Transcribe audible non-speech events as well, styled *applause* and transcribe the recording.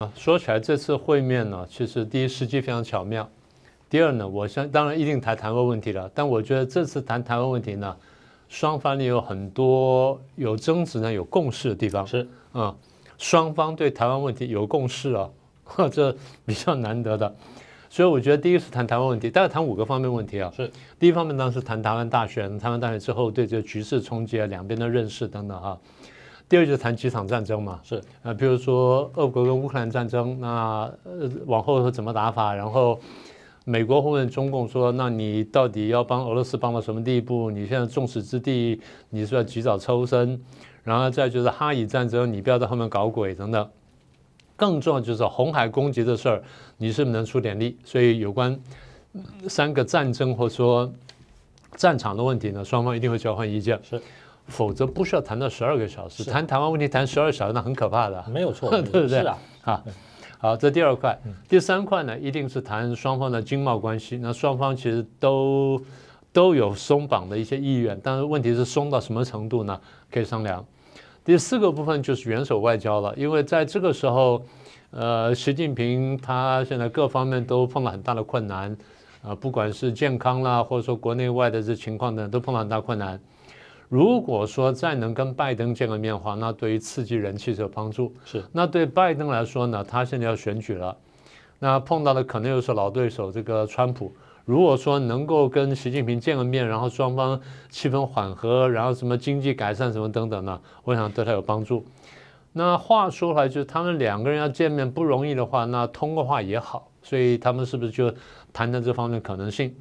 啊，说起来这次会面呢，其实第一时机非常巧妙，第二呢，我相当然一定谈台湾问题了，但我觉得这次谈台湾问题呢，双方也有很多有争执呢、有共识的地方。是，嗯，双方对台湾问题有共识 *laughs* 啊，这比较难得的。所以我觉得第一个是谈台湾问题，大概谈五个方面问题啊。是，第一方面当然是谈台湾大选，台湾大选之后对这个局势冲击啊，两边的认识等等哈。第二就是谈几场战争嘛，是，呃，比如说俄国跟乌克兰战争，那呃往后会怎么打法？然后美国会问中共说，那你到底要帮俄罗斯帮到什么地步？你现在众矢之的，你是要及早抽身？然后再就是哈以战争，你不要在后面搞鬼等等。更重要就是红海攻击的事儿，你是不是能出点力？所以有关三个战争或者说战场的问题呢，双方一定会交换意见。是。否则不需要谈到十二个小时，谈台湾问题谈十二小时那很可怕的，没有错，*laughs* 对不对？是啊，啊，好，这第二块，第三块呢，一定是谈双方的经贸关系。那双方其实都都有松绑的一些意愿，但是问题是松到什么程度呢？可以商量。第四个部分就是元首外交了，因为在这个时候，呃，习近平他现在各方面都碰到很大的困难，啊，不管是健康啦，或者说国内外的这情况呢，都碰到很大困难。如果说再能跟拜登见个面的话，那对于刺激人气是有帮助。是，那对拜登来说呢，他现在要选举了，那碰到的可能又是老对手这个川普。如果说能够跟习近平见个面，然后双方气氛缓和，然后什么经济改善什么等等呢，我想对他有帮助。那话说来，就是他们两个人要见面不容易的话，那通过话也好，所以他们是不是就谈谈这方面可能性？